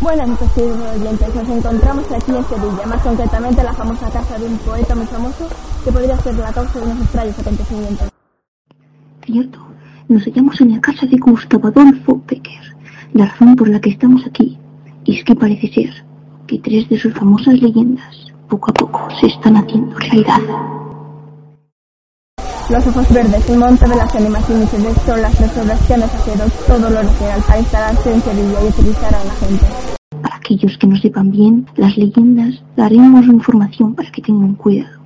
Buenas noches, oyentes. Nos encontramos aquí en Sevilla, más concretamente en la famosa casa de un poeta muy famoso que podría ser la causa de unos extraños acontecimientos. Cierto, nos hallamos en la casa de Gustavo Adolfo Becker. La razón por la que estamos aquí es que parece ser que tres de sus famosas leyendas poco a poco se están haciendo realidad. Los ojos verdes, el monte de las animaciones son las que han ofrecido todo lo necesario para instalarse en Sevilla y utilizar a la gente. Para aquellos que no sepan bien las leyendas, daremos información para que tengan cuidado.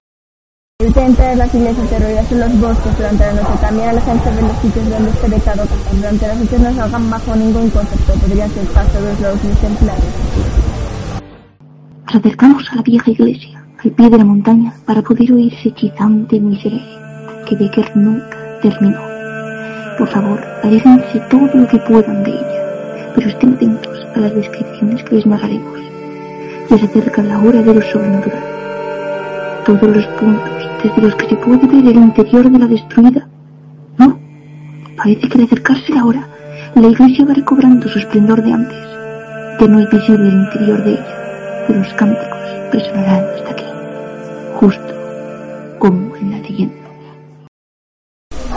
Eviten las iglesias derruidas en los bosques durante la noche. También alejense de los sitios donde esté becado cazar. Durante las noches no salgan bajo ningún concepto. Podrían ser paso de los ejemplares. Nos acercamos a la vieja iglesia, al pie de la montaña, para poder oír ese hechizante miserere que Becker nunca terminó. Por favor, aléjense todo lo que puedan de ella, pero estén atentos a las descripciones que les narraremos. Ya se acerca la hora de lo sobrenatural. Todos los puntos desde los que se puede ver el interior de la destruida. No, parece que al acercarse la hora, la iglesia va recobrando su esplendor de antes. Ya no es visible el interior de ella, pero los cánticos resonarán hasta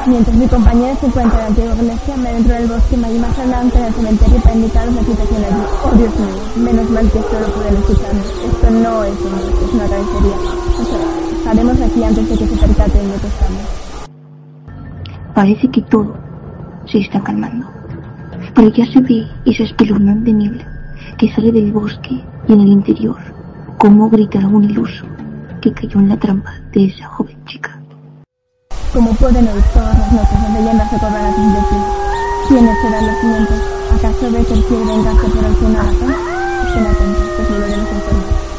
Mientras mi compañero se encuentra en la antigua iglesia, me dentro del bosque y más adelante en el cementerio para indicaros la situación allí. Oh Dios mío, menos mal que solo pueden escucharme. Esto no es un es una carnicería. O sea, estaremos aquí antes de que se percaten de que estamos. Parece que todo se está calmando. Pero ya se ve esa espeluznante niebla que sale del bosque y en el interior, como grita algún iluso que cayó en la trampa de esa joven chica. Como pueden oír todas las noches, las leyendas se corren a sus vecinos. ¿Quiénes serán los siguientes? ¿Acaso Becker quiere vengarse por el final? Estén atentos, que se lo debemos informar.